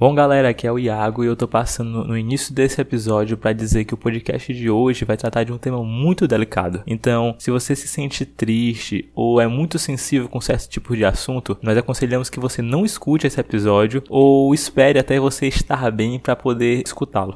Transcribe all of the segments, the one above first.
Bom, galera, aqui é o Iago e eu tô passando no início desse episódio para dizer que o podcast de hoje vai tratar de um tema muito delicado. Então, se você se sente triste ou é muito sensível com certo tipo de assunto, nós aconselhamos que você não escute esse episódio ou espere até você estar bem para poder escutá-lo.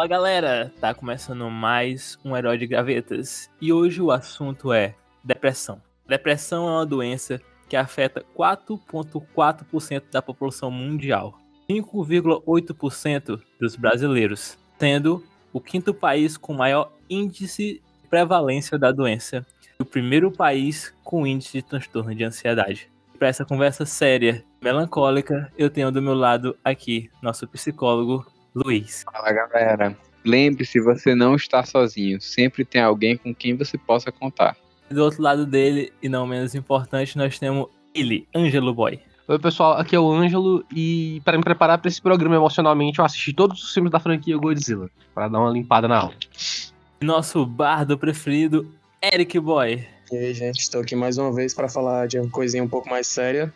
Fala galera, tá começando mais um Herói de Gavetas e hoje o assunto é depressão. Depressão é uma doença que afeta 4,4% da população mundial, 5,8% dos brasileiros, sendo o quinto país com maior índice de prevalência da doença e o primeiro país com índice de transtorno de ansiedade. Para essa conversa séria, melancólica, eu tenho do meu lado aqui nosso psicólogo Luiz. Fala galera. Lembre-se, você não está sozinho. Sempre tem alguém com quem você possa contar. Do outro lado dele, e não menos importante, nós temos ele, Ângelo Boy. Oi, pessoal, aqui é o Ângelo e para me preparar para esse programa emocionalmente, eu assisti todos os filmes da franquia Godzilla, para dar uma limpada na alma. Nosso bardo preferido, Eric Boy. E aí, gente, estou aqui mais uma vez para falar de uma coisinha um pouco mais séria.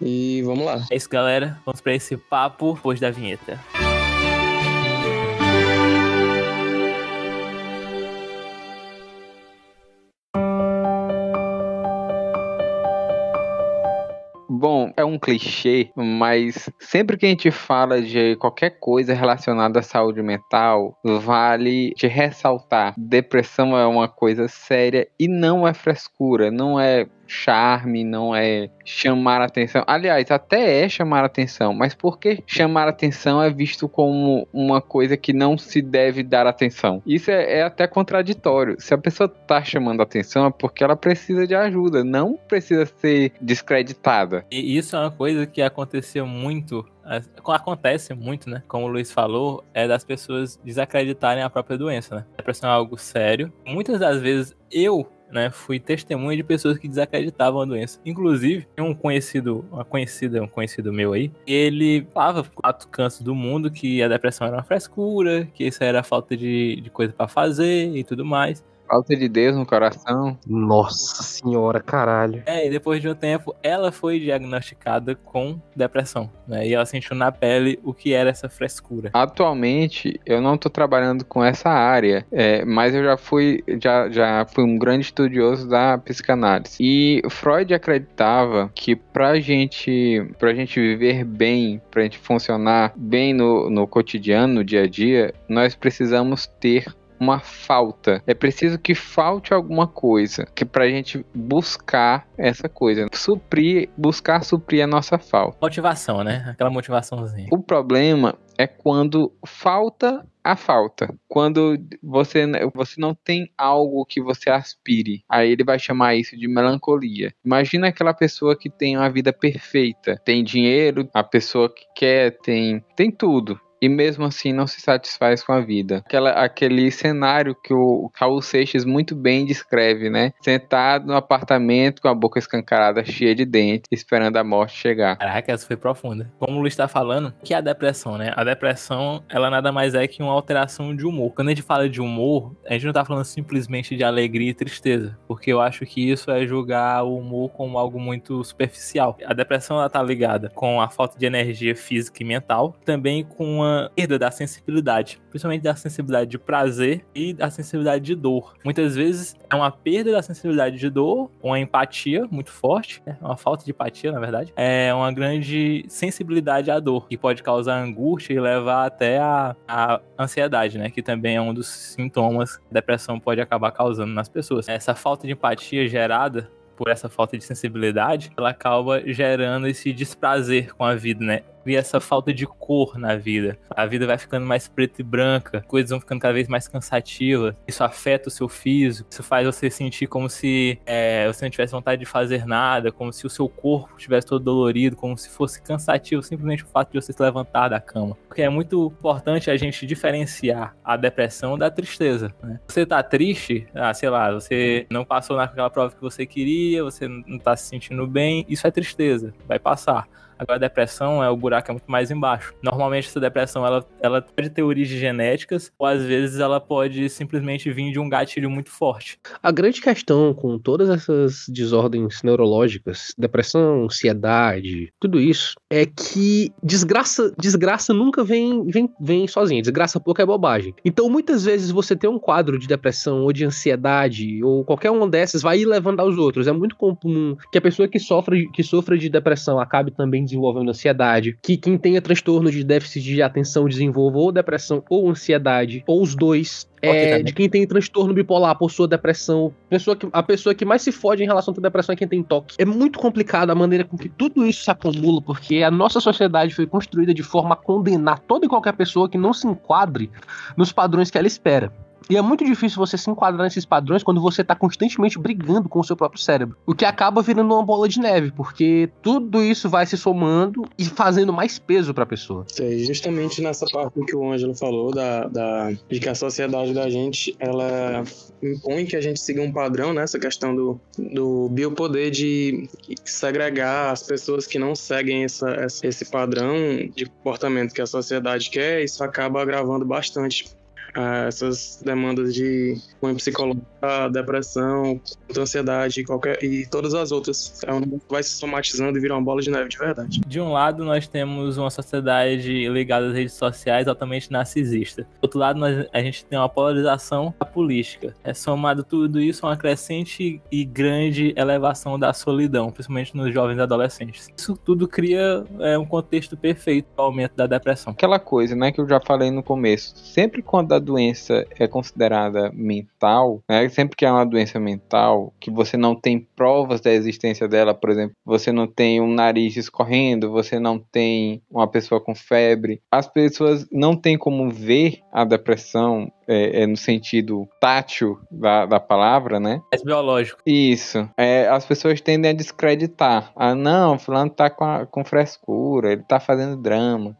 E vamos lá. É isso, galera. Vamos para esse papo depois da vinheta. Bom, clichê, mas sempre que a gente fala de qualquer coisa relacionada à saúde mental, vale te ressaltar: depressão é uma coisa séria e não é frescura, não é charme, não é chamar atenção. Aliás, até é chamar atenção, mas por que chamar atenção é visto como uma coisa que não se deve dar atenção? Isso é, é até contraditório. Se a pessoa tá chamando atenção é porque ela precisa de ajuda, não precisa ser descreditada. E isso é uma coisa que aconteceu muito acontece muito, né? Como o Luiz falou, é das pessoas desacreditarem a própria doença, né? A depressão é algo sério. Muitas das vezes eu né, fui testemunha de pessoas que desacreditavam a doença. Inclusive, um conhecido, uma conhecida, um conhecido meu aí, ele falava quatro cantos do mundo que a depressão era uma frescura, que isso era falta de, de coisa para fazer e tudo mais. Falta de Deus no coração. Nossa senhora, caralho. É, e depois de um tempo, ela foi diagnosticada com depressão, né? E ela sentiu na pele o que era essa frescura. Atualmente, eu não tô trabalhando com essa área, é, mas eu já fui, já, já fui um grande estudioso da psicanálise. E Freud acreditava que pra gente, pra gente viver bem, pra gente funcionar bem no, no cotidiano, no dia a dia, nós precisamos ter uma falta. É preciso que falte alguma coisa que pra gente buscar essa coisa, suprir, buscar suprir a nossa falta. Motivação, né? Aquela motivaçãozinha. O problema é quando falta a falta. Quando você, você não tem algo que você aspire, aí ele vai chamar isso de melancolia. Imagina aquela pessoa que tem uma vida perfeita, tem dinheiro, a pessoa que quer, tem, tem tudo e mesmo assim não se satisfaz com a vida. Aquela, aquele cenário que o Raul Seixas muito bem descreve, né? Sentado no apartamento com a boca escancarada, cheia de dentes, esperando a morte chegar. Caraca, essa foi profunda. Como o Luiz está falando, que é a depressão, né? A depressão, ela nada mais é que uma alteração de humor. Quando a gente fala de humor, a gente não tá falando simplesmente de alegria e tristeza, porque eu acho que isso é julgar o humor como algo muito superficial. A depressão, ela tá ligada com a falta de energia física e mental, também com uma perda da sensibilidade, principalmente da sensibilidade de prazer e da sensibilidade de dor. Muitas vezes é uma perda da sensibilidade de dor, uma empatia muito forte, né? uma falta de empatia, na verdade, é uma grande sensibilidade à dor, que pode causar angústia e levar até a, a ansiedade, né? Que também é um dos sintomas que a depressão pode acabar causando nas pessoas. Essa falta de empatia gerada por essa falta de sensibilidade, ela acaba gerando esse desprazer com a vida, né? Cria essa falta de cor na vida. A vida vai ficando mais preta e branca, coisas vão ficando cada vez mais cansativas. Isso afeta o seu físico, isso faz você sentir como se é, você não tivesse vontade de fazer nada, como se o seu corpo estivesse todo dolorido, como se fosse cansativo simplesmente o fato de você se levantar da cama. Porque é muito importante a gente diferenciar a depressão da tristeza. Né? Você tá triste, ah, sei lá, você não passou naquela prova que você queria, você não tá se sentindo bem, isso é tristeza, vai passar. Agora a depressão é o buraco é muito mais embaixo. Normalmente essa depressão ela, ela pode ter origens genéticas ou às vezes ela pode simplesmente vir de um gatilho muito forte. A grande questão com todas essas desordens neurológicas, depressão, ansiedade, tudo isso, é que desgraça, desgraça nunca vem, vem, vem sozinha. Desgraça pouco é bobagem. Então muitas vezes você tem um quadro de depressão ou de ansiedade ou qualquer uma dessas vai levando aos outros. É muito comum que a pessoa que sofre, que sofra de depressão acabe também desenvolvendo ansiedade, que quem tenha transtorno de déficit de atenção desenvolva ou depressão ou ansiedade, ou os dois. É, de quem tem transtorno bipolar possua depressão. Pessoa que, a pessoa que mais se fode em relação à depressão é quem tem toque. É muito complicado a maneira com que tudo isso se acumula, porque a nossa sociedade foi construída de forma a condenar toda e qualquer pessoa que não se enquadre nos padrões que ela espera. E é muito difícil você se enquadrar nesses padrões quando você está constantemente brigando com o seu próprio cérebro. O que acaba virando uma bola de neve, porque tudo isso vai se somando e fazendo mais peso para a pessoa. É justamente nessa parte que o Ângelo falou, da, da, de que a sociedade da gente, ela impõe que a gente siga um padrão, né? Essa questão do, do biopoder de segregar as pessoas que não seguem essa, esse padrão de comportamento que a sociedade quer, isso acaba agravando bastante essas demandas de cunho psicológico, depressão, ansiedade qualquer, e todas as outras. É um que vai se somatizando e virar uma bola de neve de verdade. De um lado, nós temos uma sociedade ligada às redes sociais altamente narcisista. Do outro lado, nós, a gente tem uma polarização da política. É somado tudo isso a uma crescente e grande elevação da solidão, principalmente nos jovens e adolescentes. Isso tudo cria é, um contexto perfeito para o aumento da depressão. Aquela coisa, né, que eu já falei no começo. Sempre quando a doença é considerada mental, né, sempre que é uma doença mental, que você não tem provas da existência dela, por exemplo, você não tem um nariz escorrendo, você não tem uma pessoa com febre, as pessoas não têm como ver a depressão é, é, no sentido tátil da, da palavra, né? É biológico. Isso. É, as pessoas tendem a descreditar. Ah, não, fulano tá com, a, com frescura, ele tá fazendo drama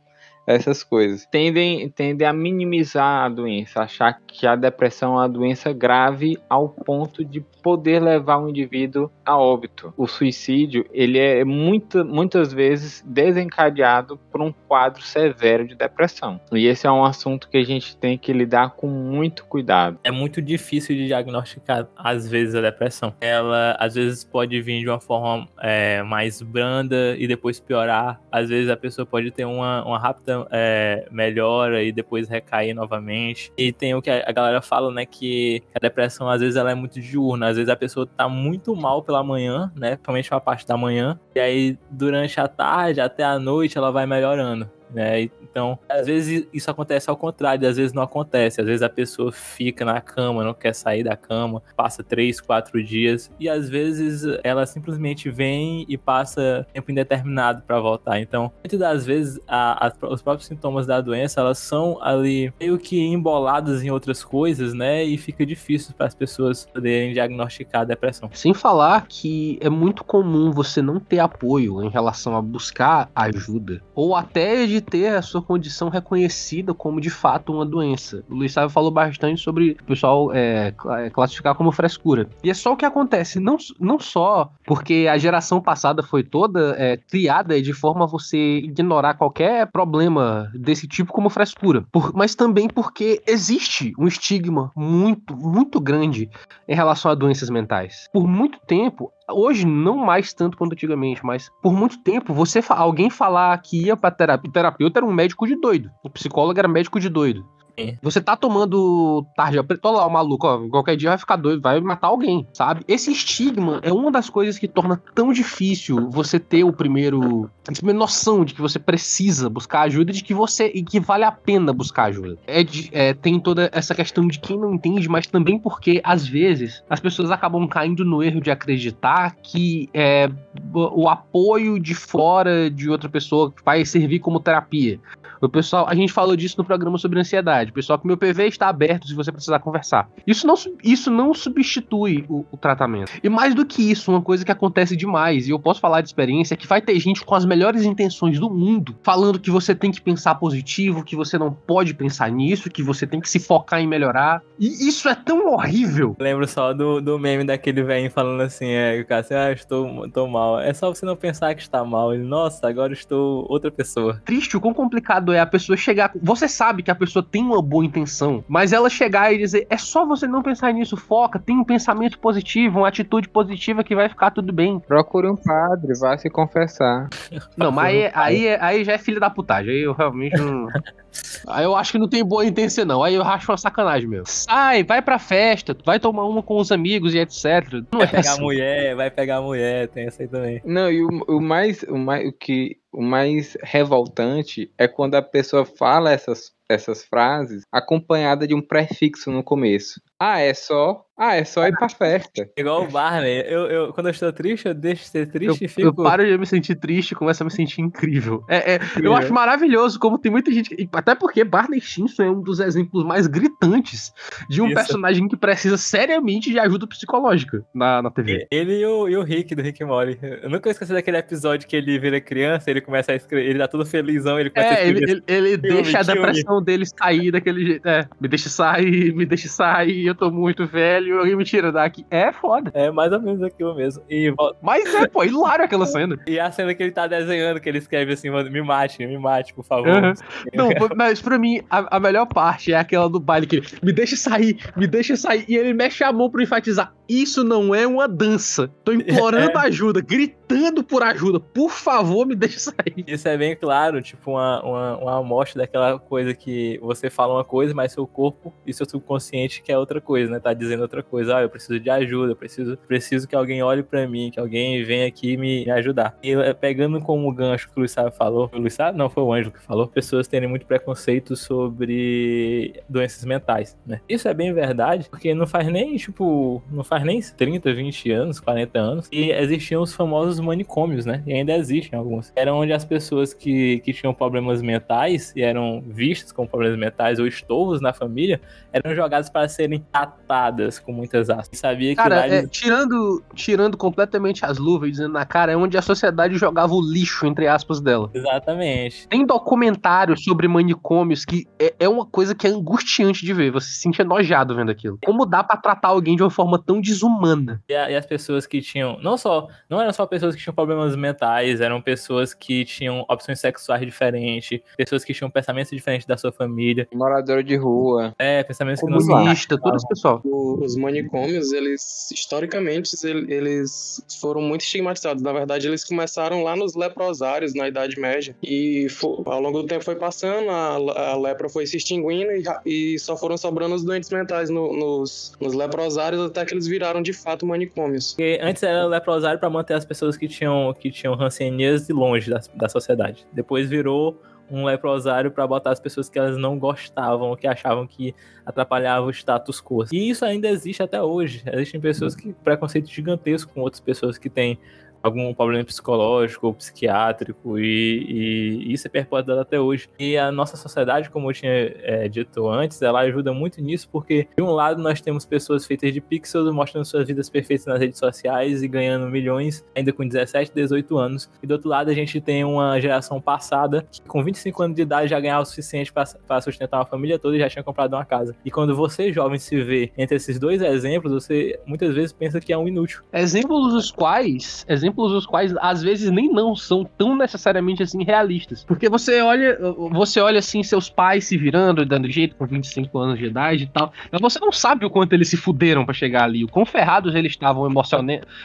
essas coisas. Tendem, tendem a minimizar a doença, achar que a depressão é uma doença grave ao ponto de poder levar o indivíduo a óbito. O suicídio, ele é muito, muitas vezes desencadeado por um quadro severo de depressão. E esse é um assunto que a gente tem que lidar com muito cuidado. É muito difícil de diagnosticar, às vezes, a depressão. Ela, às vezes, pode vir de uma forma é, mais branda e depois piorar. Às vezes, a pessoa pode ter uma, uma rápida é, melhora e depois recair novamente. E tem o que a galera fala, né, que a depressão, às vezes, ela é muito diurna às vezes a pessoa tá muito mal pela manhã, né? Principalmente a parte da manhã. E aí, durante a tarde até a noite, ela vai melhorando. Né? Então, às vezes isso acontece ao contrário, às vezes não acontece. Às vezes a pessoa fica na cama, não quer sair da cama, passa três, quatro dias, e às vezes ela simplesmente vem e passa tempo indeterminado para voltar. Então, muitas das vezes a, a, os próprios sintomas da doença elas são ali meio que embolados em outras coisas, né? E fica difícil para as pessoas poderem diagnosticar a depressão. Sem falar que é muito comum você não ter apoio em relação a buscar ajuda ou até de de ter a sua condição reconhecida como de fato uma doença. O Luiz Sávio falou bastante sobre o pessoal é, é, classificar como frescura. E é só o que acontece, não, não só porque a geração passada foi toda é, criada de forma a você ignorar qualquer problema desse tipo como frescura, por, mas também porque existe um estigma muito, muito grande em relação a doenças mentais. Por muito tempo, Hoje, não mais tanto quanto antigamente, mas por muito tempo, você alguém falar que ia pra terapia, terapeuta era um médico de doido. O psicólogo era médico de doido. Sim. Você tá tomando tarja preta, olha lá o maluco, ó, qualquer dia vai ficar doido, vai matar alguém, sabe? Esse estigma é uma das coisas que torna tão difícil você ter o primeiro, a primeira noção de que você precisa buscar ajuda, de que você e que vale a pena buscar ajuda. É, de- é, tem toda essa questão de quem não entende, mas também porque às vezes as pessoas acabam caindo no erro de acreditar que é, o apoio de fora de outra pessoa vai servir como terapia. O pessoal, a gente falou disso no programa sobre ansiedade. O pessoal que meu PV está aberto se você precisar conversar. Isso não, isso não substitui o, o tratamento. E mais do que isso, uma coisa que acontece demais, e eu posso falar de experiência, é que vai ter gente com as melhores intenções do mundo falando que você tem que pensar positivo, que você não pode pensar nisso, que você tem que se focar em melhorar. E isso é tão horrível. Lembro só do, do meme daquele velho falando assim, é, o cara assim, ah, estou, estou mal. É só você não pensar que está mal. Ele, nossa, agora estou outra pessoa. triste o quão complicado é a pessoa chegar. Você sabe que a pessoa tem uma boa intenção, mas ela chegar e dizer: é só você não pensar nisso, foca, tem um pensamento positivo, uma atitude positiva que vai ficar tudo bem. Procure um padre, vá se confessar. Não, mas aí, aí, aí já é filha da putagem. Aí eu realmente não. Aí eu acho que não tem boa intenção, não. Aí eu acho uma sacanagem mesmo. Sai, vai pra festa, vai tomar uma com os amigos e etc. Não Vai é pegar a assim. mulher, vai pegar a mulher, tem essa aí também. Não, e o, o mais, o mais, o que, o mais revoltante é quando a pessoa fala essas, essas frases acompanhada de um prefixo no começo. Ah, é só, ah, é só ir pra festa. Igual o Barney. Eu, eu, quando eu estou triste, eu deixo de ser Eu, triste e eu fico. paro de me sentir triste e começo a me sentir incrível. É, é, eu acho maravilhoso como tem muita gente. e Até porque Barney Stinson é um dos exemplos mais gritantes de um Isso. personagem que precisa seriamente de ajuda psicológica na, na TV. Ele e o, e o Rick do Rick e Morty. Eu nunca esqueci daquele episódio que ele vira criança, ele começa a escrever, ele tá todo felizão, ele começa a É, ele, escrever. ele, ele deixa a filme. Depressão dele sair daquele jeito. É, me deixa sair, me deixa sair, eu tô muito velho, alguém me tira daqui. É foda. É mais ou menos aquilo mesmo. E, Mas é, pô, hilário aquela cena. e a cena que ele tá desenhando, que ele escreve assim, mano, me mate, me mate, por favor. Uhum. Não, mas pra mim, a, a melhor parte é aquela do baile que ele me deixa sair, me deixa sair. E ele mexe a mão pra enfatizar: Isso não é uma dança. Tô implorando ajuda, gritando por ajuda. Por favor, me deixa sair. Isso é bem claro, tipo, uma, uma, uma amostra daquela coisa que você fala uma coisa, mas seu corpo e seu subconsciente quer outra coisa, né? Tá dizendo outra coisa. Ah, eu preciso de ajuda, eu preciso, preciso que alguém olhe pra mim, que alguém venha aqui me, me ajudar. E eh, pegando como gancho que o Luiz Sábio falou, o Luiz? Não, foi o Ângelo que falou, pessoas terem muito preconceito sobre doenças mentais, né? Isso é bem verdade, porque não faz nem, tipo, não faz nem 30, 20 anos, 40 anos, e existiam os famosos manicômios, né? E ainda existem alguns. Eram onde as pessoas que, que tinham problemas mentais e eram vistas como problemas mentais ou estovos na família, eram jogadas para serem tratadas com muitas aspas. Sabia que Cara, é, eles- tirando, tirando completamente as luvas e dizendo na cara, é onde a sociedade jogava o lixo, entre aspas, dela. Exatamente. Tem documentários sobre manicômios que é, é uma coisa que é angustiante de ver. Você se sente enojado vendo aquilo. Como dá pra tratar alguém de uma forma tão desumana? E, a- e as pessoas que tinham, não só, não eram só pessoas que tinham problemas mentais, eram pessoas que tinham opções sexuais diferentes, pessoas que tinham pensamentos diferentes da sua família, Moradora de rua. é, pensamentos que não Comunista, todo esse pessoal. Os manicômios, eles, historicamente, ele- eles foram muito estigmatizados. Na verdade, eles começaram lá nos leprosários, na Idade Média. E ao longo do tempo foi passando, a, a lepra foi se extinguindo e, e só foram sobrando os doentes mentais no- nos, nos leprosários até que eles viraram, de fato, manicômios. Porque antes era leprosário para manter as pessoas que tinham, que tinham rancenias de longe da, da sociedade. Depois virou um leprosário para botar as pessoas que elas não gostavam, que achavam que atrapalhava o status quo. E isso ainda existe até hoje. Existem pessoas que preconceito gigantesco com outras pessoas que têm algum problema psicológico ou psiquiátrico e, e isso é perpetuado até hoje. E a nossa sociedade, como eu tinha é, dito antes, ela ajuda muito nisso porque de um lado nós temos pessoas feitas de pixels mostrando suas vidas perfeitas nas redes sociais e ganhando milhões ainda com 17, 18 anos. E do outro lado a gente tem uma geração passada que com 25 anos de idade já ganhava o suficiente para sustentar uma família toda e já tinha comprado uma casa. E quando você jovem se vê entre esses dois exemplos, você muitas vezes pensa que é um inútil. Exemplos dos quais, exemplos exemplos os quais às vezes nem não são tão necessariamente assim realistas. Porque você olha, você olha assim seus pais se virando, dando jeito com 25 anos de idade e tal, mas você não sabe o quanto eles se fuderam para chegar ali, o quão ferrados eles estavam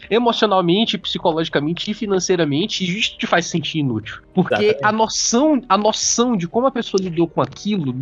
emocionalmente, psicologicamente e financeiramente, e isso te faz sentir inútil. Porque a noção, a noção de como a pessoa lidou com aquilo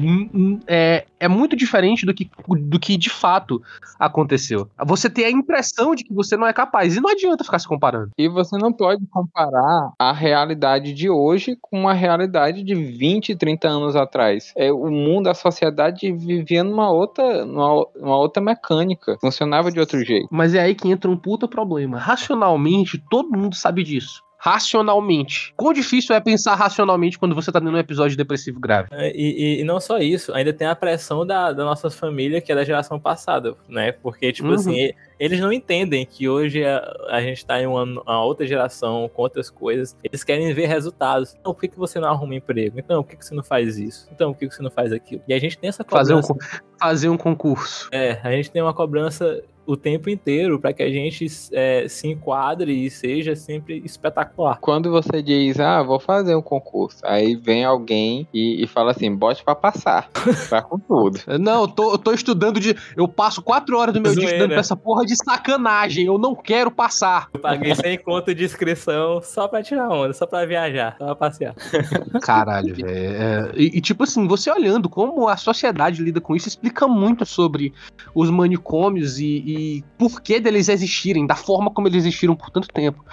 é, é muito diferente do que, do que de fato aconteceu. Você tem a impressão de que você não é capaz, e não adianta ficar se comparando. E você não pode comparar a realidade de hoje com a realidade de 20, 30 anos atrás. É, o mundo, a sociedade vivia numa outra, numa, numa outra mecânica, funcionava de outro jeito. Mas é aí que entra um puta problema. Racionalmente, todo mundo sabe disso racionalmente. Quão difícil é pensar racionalmente quando você tá tendo um episódio depressivo grave? É, e, e, e, não só isso, ainda tem a pressão da, da nossa família, que é da geração passada, né? Porque, tipo uhum. assim, eles não entendem que hoje a, a gente tá em uma, uma, outra geração, com outras coisas. Eles querem ver resultados. Então, por que, que você não arruma emprego? Então, por que, que você não faz isso? Então, por que, que você não faz aquilo? E a gente tem essa cobrança. Fazer um, fazer um concurso. É, a gente tem uma cobrança o tempo inteiro para que a gente é, se enquadre e seja sempre espetacular. Quando você diz, ah, vou fazer um concurso, aí vem alguém e, e fala assim, bote para passar, tá com tudo. Não, eu tô, eu tô estudando de. Eu passo quatro horas do meu Zoeira. dia estudando pra essa porra de sacanagem, eu não quero passar. Eu paguei sem conta de inscrição só pra tirar onda, só pra viajar, só pra passear. Caralho, velho. É, e, e, tipo assim, você olhando como a sociedade lida com isso, explica muito sobre os manicômios e, e por que deles existirem, da forma como eles existiram por tanto tempo.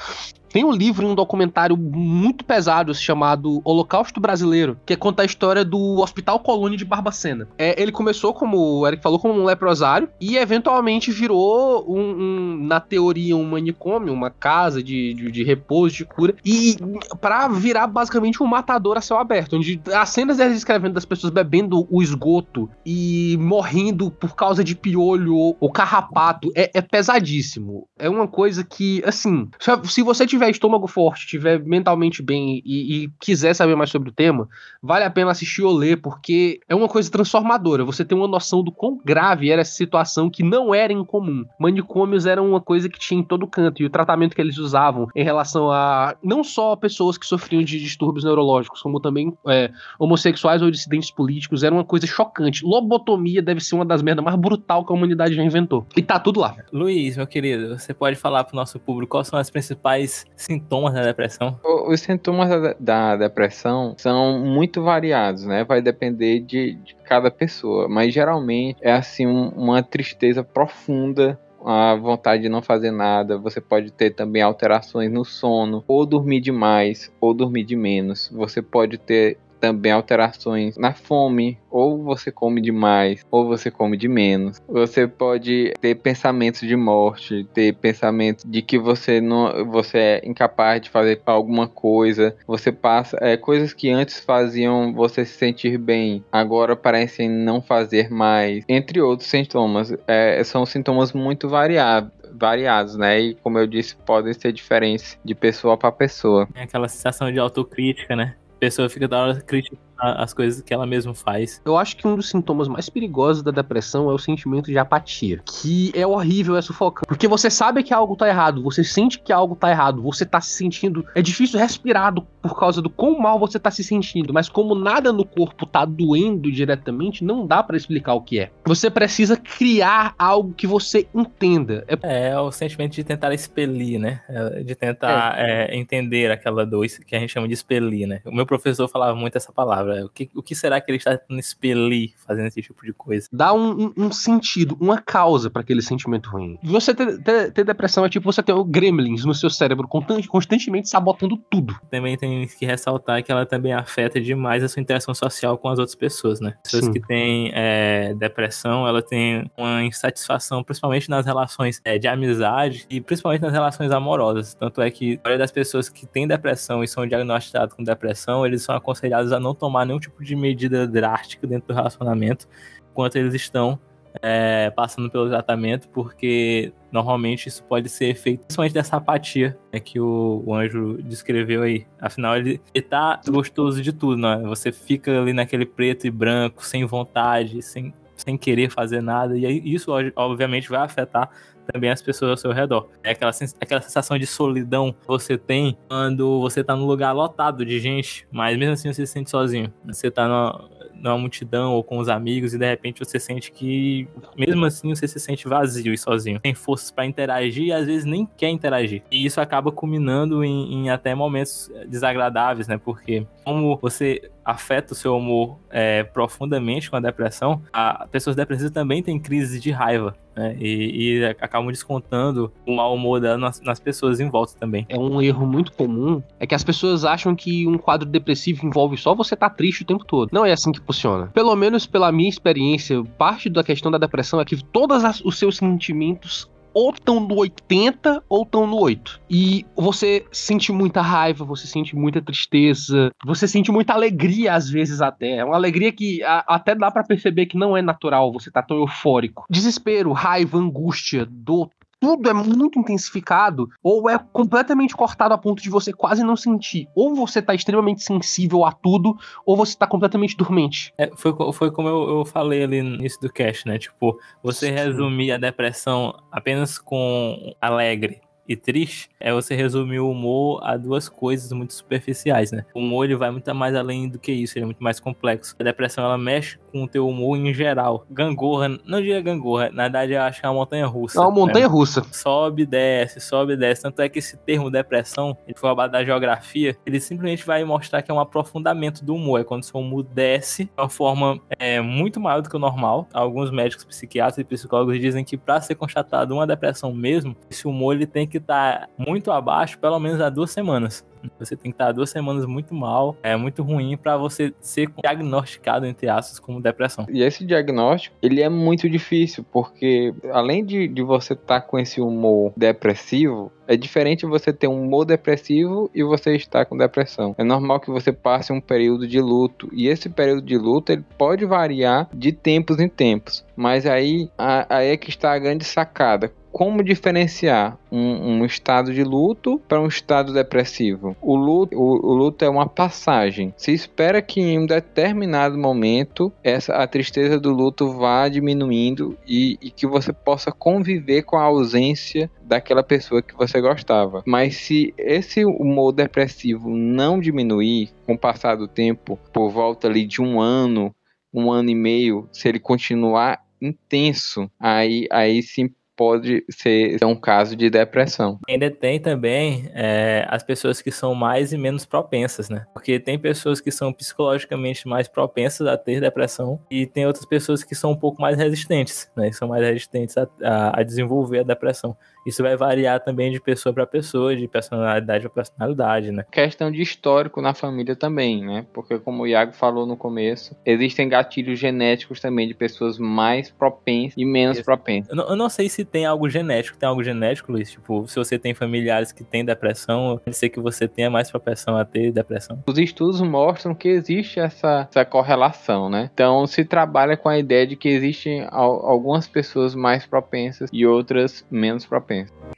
Tem um livro e um documentário muito pesado chamado Holocausto Brasileiro, que conta a história do Hospital Colônia de Barbacena. É, ele começou, como o Eric falou, como um leprosário e eventualmente virou, um, um, na teoria, um manicômio, uma casa de, de, de repouso, de cura, e para virar basicamente um matador a céu aberto, onde as cenas deles escrevendo das pessoas bebendo o esgoto e morrendo por causa de piolho ou carrapato é, é pesadíssimo. É uma coisa que, assim, se você tiver tiver estômago forte, tiver mentalmente bem e, e, quiser saber mais sobre o tema, vale a pena assistir ou ler, porque é uma coisa transformadora. Você tem uma noção do quão grave era essa situação que não era incomum. Manicômios eram uma coisa que tinha em todo canto, e o tratamento que eles usavam em relação a não só pessoas que sofriam de distúrbios neurológicos, como também é, homossexuais ou dissidentes políticos, era uma coisa chocante. Lobotomia deve ser uma das merdas mais brutal que a humanidade já inventou. E tá tudo lá. Luiz, meu querido, você pode falar pro nosso público quais são as principais sintomas da depressão? Os sintomas da, da depressão são muito variados, né? Vai depender de, de cada pessoa, mas geralmente é assim um, uma tristeza profunda a vontade de não fazer nada. Você pode ter também alterações no sono, ou dormir demais, ou dormir de menos. Você pode ter também alterações na fome, ou você come demais, ou você come de menos. Você pode ter pensamentos de morte, ter pensamentos de que você não, você é incapaz de fazer alguma coisa. Você passa é, coisas que antes faziam você se sentir bem, agora parecem não fazer mais, entre outros sintomas. É, são sintomas muito variáveis variados, né? E como eu disse, podem ser diferentes de pessoa para pessoa. É aquela sensação de autocrítica, né? Pessoa fica da hora criticando as coisas que ela mesma faz. Eu acho que um dos sintomas mais perigosos da depressão é o sentimento de apatia, que é horrível, é sufocante, porque você sabe que algo tá errado, você sente que algo tá errado, você tá se sentindo, é difícil respirar por causa do quão mal você tá se sentindo, mas como nada no corpo tá doendo diretamente, não dá para explicar o que é. Você precisa criar algo que você entenda. É, é o sentimento de tentar expelir, né? É, de tentar é. É, entender aquela dor que a gente chama de expelir, né? O meu professor falava muito essa palavra palavra. O que, o que será que ele está tentando expelir fazendo esse tipo de coisa? Dá um, um, sentido, uma causa para aquele sentimento ruim. Você ter, ter, ter, depressão é tipo você ter o gremlins no seu cérebro constantemente sabotando tudo. Também tem que ressaltar que ela também afeta demais a sua interação social com as outras pessoas, né? Pessoas Sim. que têm é, depressão, ela tem uma insatisfação, principalmente nas relações é, de amizade e principalmente nas relações amorosas. Tanto é que a maioria das pessoas que têm depressão e são diagnosticadas com depressão, eles são aconselhados a não tomar tomar nenhum tipo de medida drástica dentro do relacionamento enquanto eles estão é, passando pelo tratamento, porque normalmente isso pode ser feito principalmente dessa apatia né, que o, o, anjo descreveu aí. Afinal, ele, ele tá gostoso de tudo, né? Você fica ali naquele preto e branco, sem vontade, sem, sem querer fazer nada, e aí isso obviamente vai afetar também as pessoas ao seu redor. É aquela, aquela sensação de solidão que você tem quando você tá num lugar lotado de gente, mas mesmo assim você se sente sozinho. Você tá numa, numa multidão ou com os amigos e de repente você sente que, mesmo assim, você se sente vazio e sozinho. Tem forças para interagir e às vezes nem quer interagir. E isso acaba culminando em, em até momentos desagradáveis, né? Porque como você afeta o seu humor é, profundamente com a depressão, a, pessoas depressivas também têm crises de raiva. Né? E, e, acabam descontando o mau humor dela nas, nas, pessoas em volta também. É um erro muito comum, é que as pessoas acham que um quadro depressivo envolve só você estar tá triste o tempo todo. Não é assim que funciona. Pelo menos pela minha experiência, parte da questão da depressão é que todos os seus sentimentos ou estão no 80 ou estão no 8. E você sente muita raiva, você sente muita tristeza, você sente muita alegria às vezes até. É uma alegria que a, até dá para perceber que não é natural, você tá tão eufórico. Desespero, raiva, angústia, dor, tudo é muito intensificado, ou é completamente cortado a ponto de você quase não sentir. Ou você tá extremamente sensível a tudo, ou você tá completamente dormente. É, foi, foi como eu, eu, falei ali no início do cast, né? Tipo, você resumir a depressão apenas com alegre e triste é você resumir o humor a duas coisas muito superficiais, né? O humor ele vai muito mais além do que isso, ele é muito mais complexo. A depressão ela mexe com o teu humor em geral. Gangorra, não diria gangorra, na verdade eu acho que é uma montanha russa. É uma montanha né? russa. Sobe, desce, sobe, desce. Tanto é que esse termo depressão, ele foi roubado da geografia, ele simplesmente vai mostrar que é um aprofundamento do humor. É quando o seu humor desce de uma forma é, muito maior do que o normal. Alguns médicos, psiquiatras e psicólogos dizem que para ser constatado uma depressão mesmo, esse humor ele tem que que tá muito abaixo, pelo menos há duas semanas. Você tem que estar duas semanas muito mal, é muito ruim para você ser diagnosticado, entre aspas, como depressão. E esse diagnóstico, ele é muito difícil, porque além de, de você estar tá com esse humor depressivo, é diferente você ter um humor depressivo e você estar com depressão. É normal que você passe um período de luto, e esse período de luto ele pode variar de tempos em tempos. Mas aí, aí é que está a grande sacada como diferenciar um, um, estado de luto para um estado depressivo. O luto, o, o, luto é uma passagem. Se espera que em um determinado momento essa a tristeza do luto vá diminuindo e, e que você possa conviver com a ausência daquela pessoa que você gostava. Mas se esse humor depressivo não diminuir com o passar do tempo, por volta ali de um ano, um ano e meio, se ele continuar intenso, aí, aí sim pode ser um caso de depressão. Ainda tem também é, as pessoas que são mais e menos propensas, né? Porque tem pessoas que são psicologicamente mais propensas a ter depressão e tem outras pessoas que são um pouco mais resistentes, né? São mais resistentes a, a, a desenvolver a depressão. Isso vai variar também de pessoa para pessoa, de personalidade para personalidade, né? Questão de histórico na família também, né? Porque como o Iago falou no começo, existem gatilhos genéticos também de pessoas mais propensas e menos propensas. Eu não, eu não, sei se tem algo genético. Tem algo genético, Luiz? Tipo, se você tem familiares que têm depressão, pode ser que você tenha mais propensão a ter depressão. Os estudos mostram que existe essa, essa correlação, né? Então se trabalha com a ideia de que existem algumas pessoas mais propensas e outras menos propensas. diferença.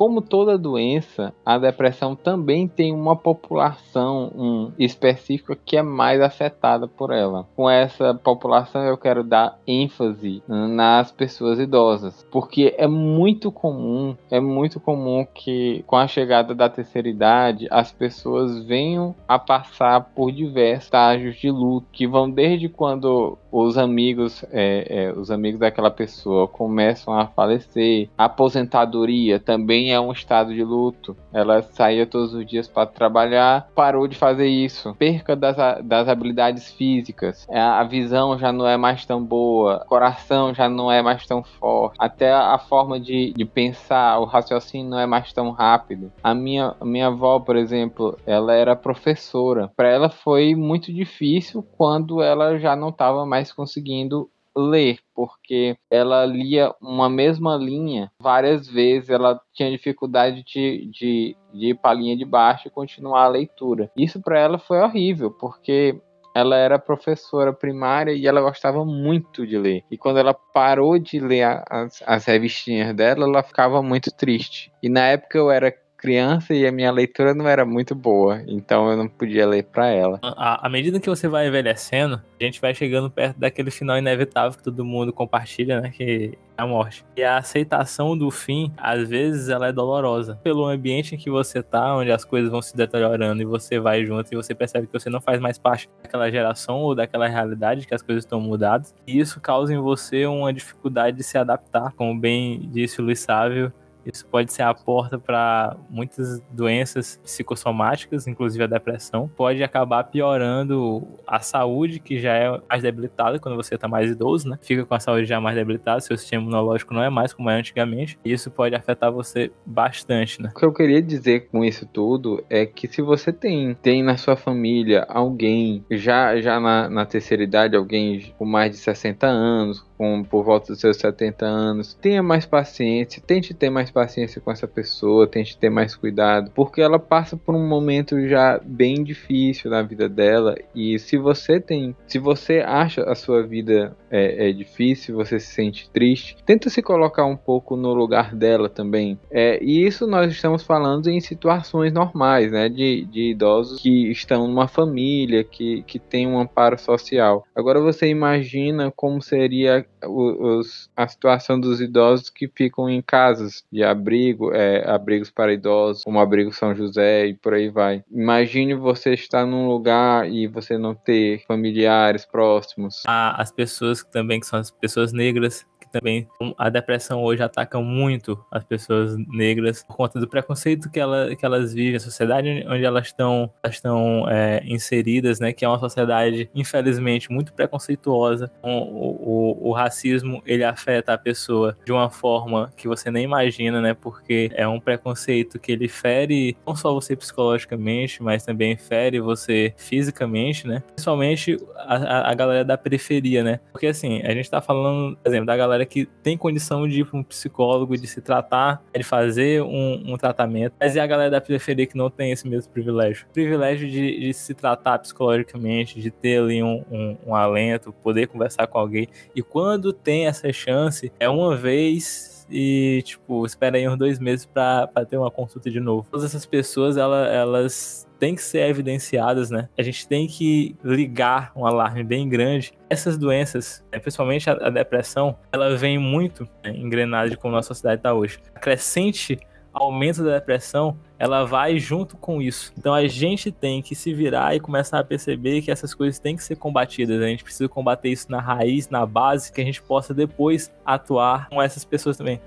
Como toda doença, a depressão também tem uma população um, específica que é mais afetada por ela. Com essa população, eu quero dar ênfase nas pessoas idosas, porque é muito comum, é muito comum que com a chegada da terceira idade, as pessoas venham a passar por diversos estágios de luto, que vão desde quando os amigos, é, é, os amigos daquela pessoa começam a falecer. A aposentadoria também é um estado de luto. Ela saía todos os dias para trabalhar, parou de fazer isso. Perca das, das habilidades físicas. É, a visão já não é mais tão boa. O coração já não é mais tão forte. Até a forma de, de pensar, o raciocínio não é mais tão rápido. A minha, a minha avó, por exemplo, ela era professora. Para ela foi muito difícil quando ela já não estava mais conseguindo ler, porque ela lia uma mesma linha várias vezes, ela tinha dificuldade de, de, de ir para a linha de baixo e continuar a leitura. Isso para ela foi horrível, porque ela era professora primária e ela gostava muito de ler. E quando ela parou de ler as, as revistinhas dela, ela ficava muito triste. E na época eu era criança e a minha leitura não era muito boa, então eu não podia ler para ela. À, medida que você vai envelhecendo, a gente vai chegando perto daquele final inevitável que todo mundo compartilha, né? Que é a morte. E a aceitação do fim, às vezes, ela é dolorosa. Pelo ambiente em que você tá, onde as coisas vão se deteriorando e você vai junto e você percebe que você não faz mais parte daquela geração ou daquela realidade, que as coisas estão mudadas. E isso causa em você uma dificuldade de se adaptar. Como bem disse o Luiz Sávio, isso pode ser a porta para muitas doenças psicossomáticas, inclusive a depressão. Pode acabar piorando a saúde, que já é mais debilitada quando você está mais idoso, né? Fica com a saúde já mais debilitada, seu sistema imunológico não é mais como é antigamente. E isso pode afetar você bastante, né? O que eu queria dizer com isso tudo é que se você tem, tem na sua família alguém já, já na, na terceira idade, alguém com mais de 60 anos, com por volta dos seus 70 anos, tenha mais paciência, tente ter mais paciência com essa pessoa, tente ter mais cuidado, porque ela passa por um momento já bem difícil na vida dela e se você tem, se você acha a sua vida é, é difícil, você se sente triste, tenta se colocar um pouco no lugar dela também. É, e isso nós estamos falando em situações normais, né, de, de idosos que estão numa família, que, que tem um amparo social. Agora você imagina como seria os, a situação dos idosos que ficam em casas de abrigo, é, abrigos para idosos, como abrigo São José e por aí vai. Imagine você estar num lugar e você não ter familiares próximos. As pessoas também que são as pessoas negras também a depressão hoje ataca muito as pessoas negras por conta do preconceito que, ela, que elas vivem, a sociedade onde elas estão, estão é, inseridas, né? Que é uma sociedade, infelizmente, muito preconceituosa. O, o, o, racismo, ele afeta a pessoa de uma forma que você nem imagina, né? Porque é um preconceito que ele fere não só você psicologicamente, mas também fere você fisicamente, né? Principalmente a, a galera da periferia, né? Porque assim, a gente tá falando, por exemplo, da galera galera que tem condição de ir para um psicólogo, de se tratar, de fazer um, um, tratamento, mas é a galera da periferia que não tem esse mesmo privilégio. O privilégio de, de se tratar psicologicamente, de ter ali um, um, um alento, poder conversar com alguém. E quando tem essa chance, é uma vez e, tipo, espera aí uns dois meses para ter uma consulta de novo. Todas essas pessoas, ela, elas têm que ser evidenciadas, né? A gente tem que ligar um alarme bem grande. Essas doenças, né, principalmente a, a, depressão, ela vem muito né, engrenada de como a nossa sociedade está hoje. A crescente aumento da depressão, ela vai junto com isso. Então a gente tem que se virar e começar a perceber que essas coisas têm que ser combatidas. A gente precisa combater isso na raiz, na base, que a gente possa depois atuar com essas pessoas também.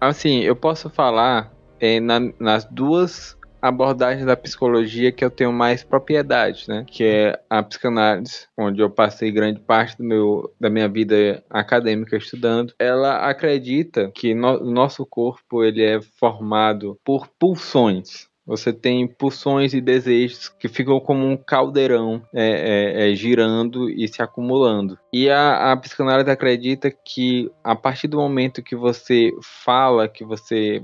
Assim, eu posso falar é, na, nas duas abordagens da psicologia que eu tenho mais propriedade, né? Que é a psicanálise, onde eu passei grande parte do meu, da minha vida acadêmica estudando. Ela acredita que no, nosso corpo ele é formado por pulsões. Você tem pulsões e desejos que ficam como um caldeirão é, é, é, girando e se acumulando. E a, a psicanálise acredita que a partir do momento que você fala, que você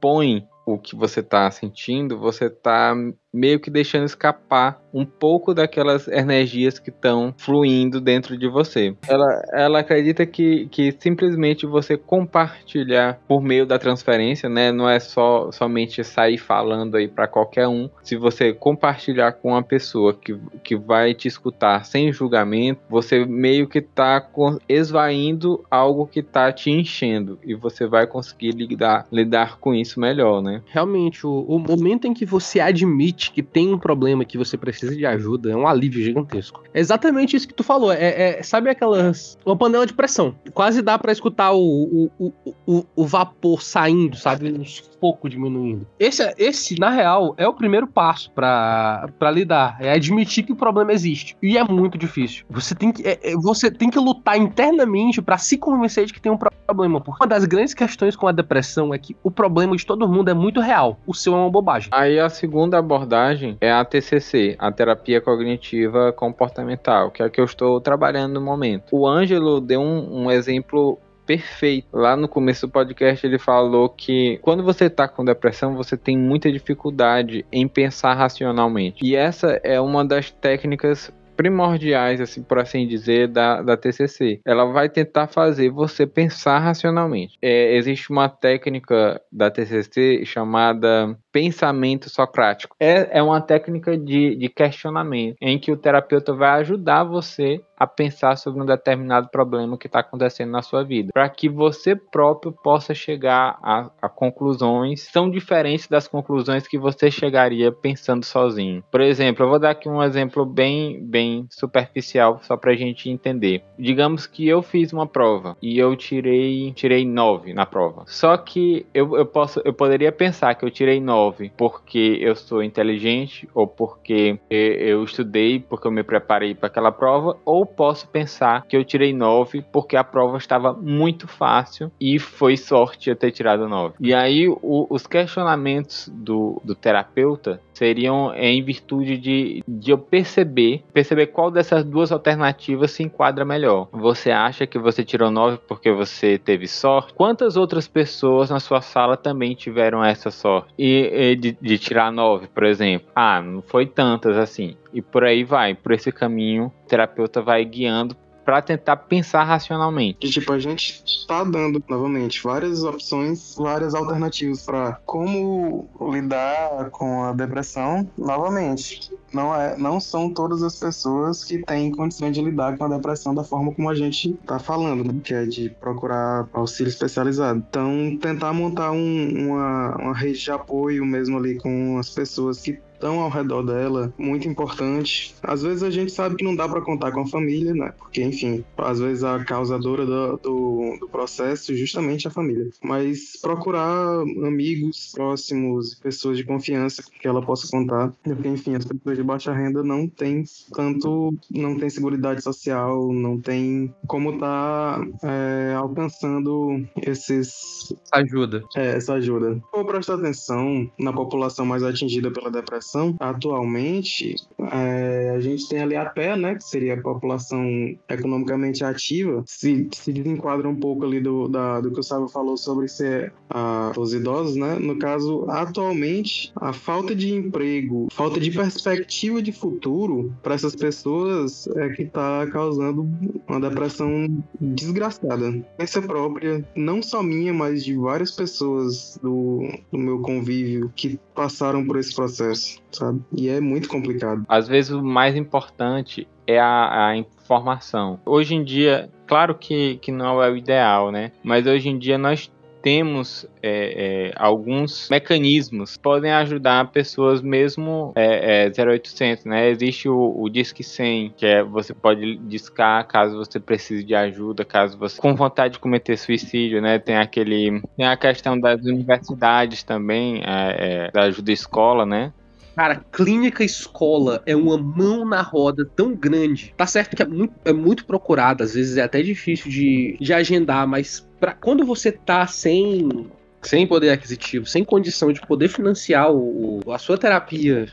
expõe o que você está sentindo, você está meio que deixando escapar um pouco daquelas energias que estão fluindo dentro de você. Ela, ela acredita que, que simplesmente você compartilhar por meio da transferência, né, não é só somente sair falando aí para qualquer um. Se você compartilhar com uma pessoa que, que vai te escutar sem julgamento, você meio que está esvaindo algo que está te enchendo e você vai conseguir lidar, lidar com isso melhor, né? Realmente, o, o momento em que você admite que tem um problema que você precisa de ajuda, é um alívio gigantesco. É exatamente isso que tu falou. É, é sabe aquelas. Uma panela de pressão. Quase dá para escutar o, o, o, o, vapor saindo, sabe? Um pouco diminuindo. Esse, esse, na real, é o primeiro passo para lidar. É admitir que o problema existe. E é muito difícil. Você tem que, é, é você tem que lutar internamente para se convencer de que tem um problema. Porque uma das grandes questões com a depressão é que o problema de todo mundo é muito real. O seu é uma bobagem. Aí a segunda abordagem abordagem é a TCC, a terapia cognitiva comportamental, que é a que eu estou trabalhando no momento. O Ângelo deu um, um exemplo perfeito. Lá no começo do podcast ele falou que quando você está com depressão, você tem muita dificuldade em pensar racionalmente. E essa é uma das técnicas primordiais, assim, por assim dizer, da, da TCC. Ela vai tentar fazer você pensar racionalmente. É, existe uma técnica da TCC chamada pensamento socrático. É, é uma técnica de, de questionamento, em que o terapeuta vai ajudar você a pensar sobre um determinado problema que está acontecendo na sua vida, para que você próprio possa chegar a, a, conclusões que são diferentes das conclusões que você chegaria pensando sozinho. Por exemplo, eu vou dar aqui um exemplo bem, bem superficial só para a gente entender. Digamos que eu fiz uma prova e eu tirei tirei 9 na prova. Só que eu, eu posso eu poderia pensar que eu tirei 9 porque eu sou inteligente ou porque eu estudei, porque eu me preparei para aquela prova ou posso pensar que eu tirei 9 porque a prova estava muito fácil e foi sorte eu ter tirado 9. E aí o, os questionamentos do, do terapeuta seriam em virtude de, de eu perceber, perceber qual dessas duas alternativas se enquadra melhor. Você acha que você tirou 9 porque você teve sorte? Quantas outras pessoas na sua sala também tiveram essa sorte? E, de, de tirar 9, por exemplo? Ah, não foi tantas assim. E por aí vai, por esse caminho, o terapeuta vai guiando para tentar pensar racionalmente. E, tipo, a gente está dando, novamente, várias opções, várias alternativas para como lidar com a depressão. Novamente, não, é, não são todas as pessoas que têm condições de lidar com a depressão da forma como a gente está falando, né? que é de procurar auxílio especializado. Então, tentar montar um, uma, uma rede de apoio mesmo ali com as pessoas que estão ao redor dela, muito importante. Às vezes a gente sabe que não dá para contar com a família, né? Porque, enfim, às vezes a causadora do, do, do processo é justamente a família. Mas procurar amigos próximos, pessoas de confiança que ela possa contar. Porque, enfim, as pessoas de baixa renda não têm tanto, não tem seguridade social, não tem como estar tá, é, alcançando esses... Ajuda. É, essa ajuda. Vou prestar atenção na população mais atingida pela depressão população atualmente, é, a gente tem ali a pé, né, que seria a população economicamente ativa, se, se desenquadra um pouco ali do, da, do que o Sábio falou sobre ser a, os idosos, né? No caso, atualmente, a falta de emprego, falta de perspectiva de futuro para essas pessoas é que está causando uma depressão desgraçada. Essa própria, não só minha, mas de várias pessoas do, do meu convívio que passaram por esse processo sabe? E é muito complicado. Às vezes o mais importante é a, a informação. Hoje em dia, claro que, que não é o ideal, né? Mas hoje em dia nós temos é, é, alguns mecanismos que podem ajudar pessoas mesmo é, 0800, é, né? Existe o, o Disque 100, que é você pode discar caso você precise de ajuda, caso você com vontade de cometer suicídio, né? Tem aquele tem a questão das universidades também, é, é, da ajuda escola, né? Cara, clínica escola é uma mão na roda tão grande. Tá certo que é muito, é muito procurado, às vezes é até difícil de, de agendar, mas pra, quando você tá sem sem poder aquisitivo, sem condição de poder financiar o, a sua terapia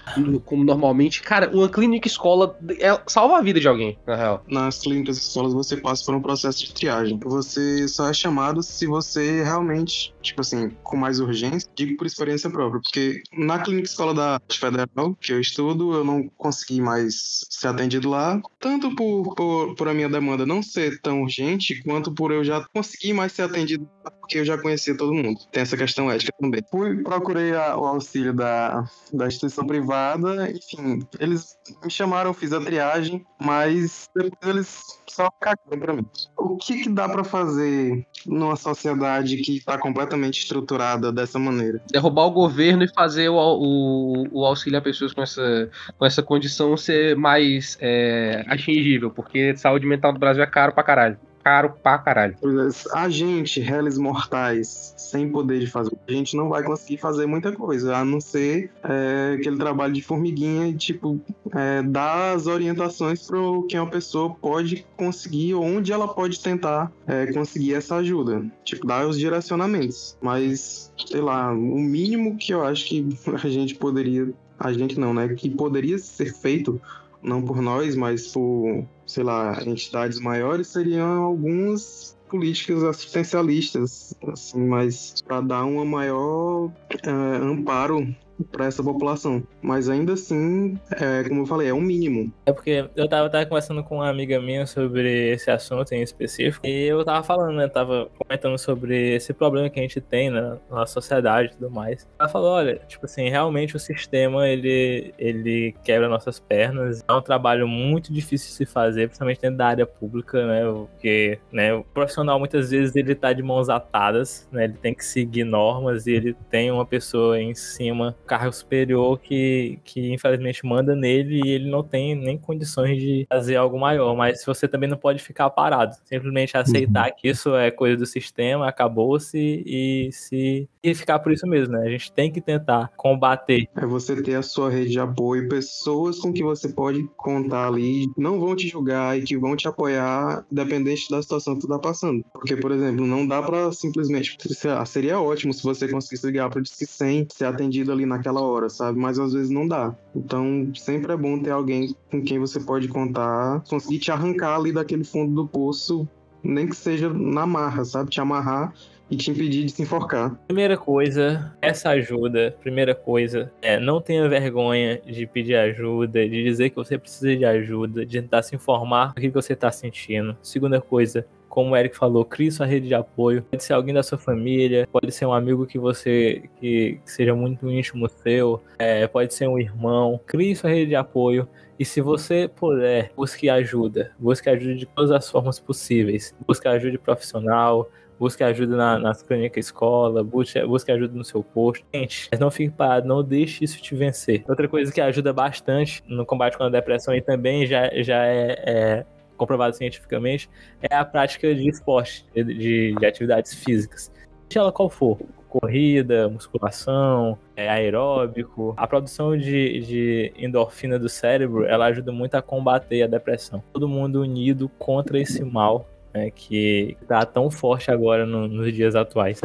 como normalmente, cara, uma clínica escola é, salva a vida de alguém, na real. Nas clínicas escolas você passa por um processo de triagem. Você só é chamado se você realmente, tipo assim, com mais urgência, digo por experiência própria, porque na clínica escola da Federal, que eu estudo, eu não consegui mais ser atendido lá, tanto por, por, por a minha demanda não ser tão urgente, quanto por eu já conseguir mais ser atendido porque eu já conhecia todo mundo tem essa questão ética também. Fui, procurei a, o auxílio da, da instituição privada, enfim, eles me chamaram, fiz a triagem, mas depois eles só cagaram pra mim. O que, que dá para fazer numa sociedade que está completamente estruturada dessa maneira? Derrubar o governo e fazer o, o, o auxílio a pessoas com essa, com essa condição ser mais é, atingível, porque saúde mental no Brasil é caro pra caralho caro pra caralho. É, a gente, réis mortais, sem poder de fazer, a gente não vai conseguir fazer muita coisa, a não ser é, aquele trabalho de formiguinha e, tipo, é, dar as orientações para o que uma pessoa pode conseguir, onde ela pode tentar é, conseguir essa ajuda. Tipo, dar os direcionamentos. Mas, sei lá, o mínimo que eu acho que a gente poderia. A gente não, né? Que poderia ser feito não por nós, mas por, sei lá, entidades maiores, seriam algumas políticas assistencialistas, assim, mas para dar uma maior uh, amparo para essa população. Mas ainda assim, é, como eu falei, é um mínimo. É porque eu tava, tava conversando com uma amiga minha sobre esse assunto em específico e eu tava falando, né? Tava comentando sobre esse problema que a gente tem né, na sociedade e tudo mais. Ela falou, olha, tipo assim, realmente o sistema ele, ele quebra nossas pernas. É um trabalho muito difícil de se fazer, principalmente dentro da área pública, né? Porque né, o profissional muitas vezes ele tá de mãos atadas, né? Ele tem que seguir normas e ele tem uma pessoa em cima, cargo superior, que, que infelizmente manda nele e ele não tem nem condições de fazer algo maior. Mas você também não pode ficar parado. Simplesmente aceitar uhum. que isso é coisa do sistema, acabou-se e se e ficar por isso mesmo, né? A gente tem que tentar combater. É você ter a sua rede de apoio, pessoas com que você pode contar ali, não vão te julgar e que vão te apoiar, dependente da situação que tu tá passando. Porque, por exemplo, não dá para simplesmente. Seria ótimo se você conseguisse ligar pro Disque 100, ser atendido ali naquela hora, sabe? Mas às vezes não dá. Então, sempre é bom ter alguém com quem você pode contar, conseguir te arrancar ali daquele fundo do poço, nem que seja na marra, sabe? Te amarrar e te impedir de se enforcar. Primeira coisa, essa ajuda. Primeira coisa, é não tenha vergonha de pedir ajuda, de dizer que você precisa de ajuda, de tentar se informar do que você está sentindo. Segunda coisa, como o Eric falou, crie sua rede de apoio. Pode ser alguém da sua família, pode ser um amigo que você que, que seja muito íntimo seu, é, pode ser um irmão. Crie sua rede de apoio. E se você puder, busque ajuda. Busque ajuda de todas as formas possíveis. Busque ajuda profissional, busque ajuda na, nas clínicas escola, busque, busque ajuda no seu posto. Gente, não fique parado, não deixe isso te vencer. Outra coisa que ajuda bastante no combate com a depressão e também já, já é, é comprovado cientificamente é a prática de esporte, de, de atividades físicas. Seja ela qual for, corrida, musculação, é, aeróbico. A produção de, de, endorfina do cérebro, ela ajuda muito a combater a depressão. Todo mundo unido contra esse mal né, que está tão forte agora no, nos dias atuais.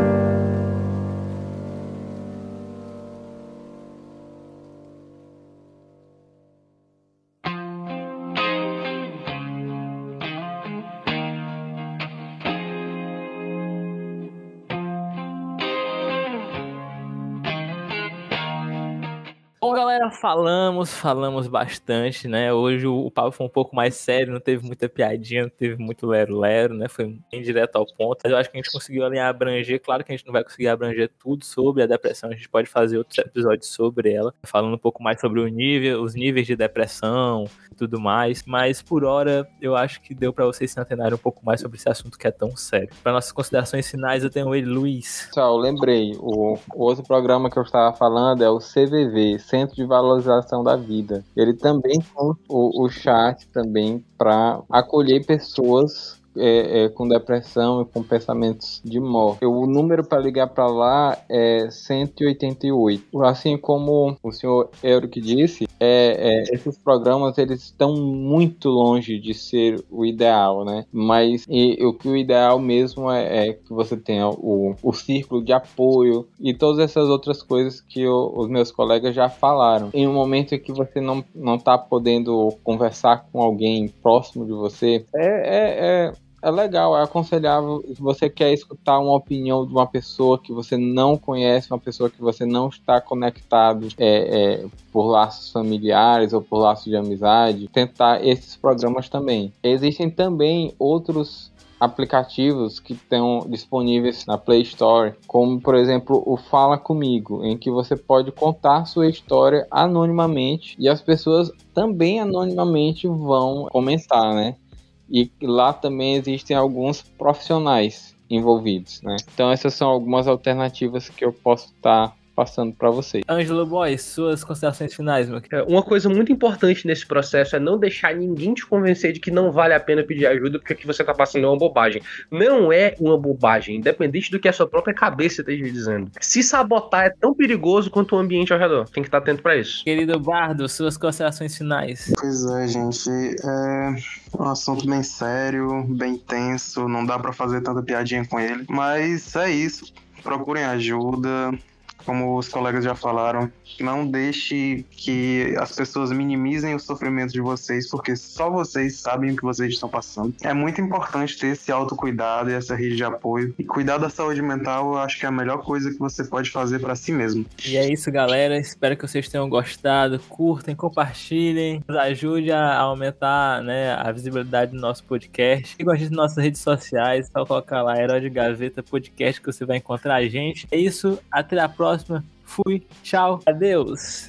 Falamos, falamos bastante, né? Hoje o, papo foi um pouco mais sério, não teve muita piadinha, não teve muito lero-lero, né? Foi bem direto ao ponto. Mas eu acho que a gente conseguiu alinhar, abranger. Claro que a gente não vai conseguir abranger tudo sobre a depressão, a gente pode fazer outros episódios sobre ela, falando um pouco mais sobre o nível, os níveis de depressão e tudo mais. Mas por hora, eu acho que deu para vocês se antenarem um pouco mais sobre esse assunto que é tão sério. Para nossas considerações finais, eu tenho ele, Luiz. Pessoal, lembrei, o, o outro programa que eu estava falando é o CVV, Centro de Valor valorização da vida. Ele também tem o, o chat também para acolher pessoas é, é, com depressão e com pensamentos de morte. O número para ligar para lá é 188. Assim como o senhor Eric disse, é, é, esses programas eles estão muito longe de ser o ideal, né? Mas e, o que o ideal mesmo é, é, que você tenha o, o círculo de apoio e todas essas outras coisas que o, os meus colegas já falaram. Em um momento em que você não não está podendo conversar com alguém próximo de você, é, é, é é legal, é aconselhável se você quer escutar uma opinião de uma pessoa que você não conhece, uma pessoa que você não está conectado é, é, por laços familiares ou por laços de amizade, tentar esses programas também. Existem também outros aplicativos que estão disponíveis na Play Store, como por exemplo o Fala Comigo, em que você pode contar sua história anonimamente e as pessoas também anonimamente vão comentar, né? E lá também existem alguns profissionais envolvidos, né? Então essas são algumas alternativas que eu posso estar tá passando para vocês. Ângelo Boy, suas considerações finais, meu querido. Uma coisa muito importante nesse processo é não deixar ninguém te convencer de que não vale a pena pedir ajuda porque o que você tá passando é uma bobagem. Não é uma bobagem, independente do que a sua própria cabeça esteja dizendo. Se sabotar é tão perigoso quanto o ambiente ao redor. Tem que estar atento para isso. Querido Bardo, suas considerações finais. Pois é, gente. É um assunto bem sério, bem tenso, não dá para fazer tanta piadinha com ele. Mas é isso. Procurem ajuda, como os colegas já falaram, não deixe que as pessoas minimizem o sofrimento de vocês, porque só vocês sabem o que vocês estão passando. É muito importante ter esse autocuidado e essa rede de apoio. E cuidar da saúde mental, eu acho que é a melhor coisa que você pode fazer para si mesmo. E é isso, galera. Espero que vocês tenham gostado. Curtem, compartilhem, nos ajude a aumentar né, a visibilidade do nosso podcast. Siga a gente nas nossas redes sociais, só colocar lá Herói de Gaveta Podcast que você vai encontrar a gente. É isso, até a próxima. Fui, tchau, adeus.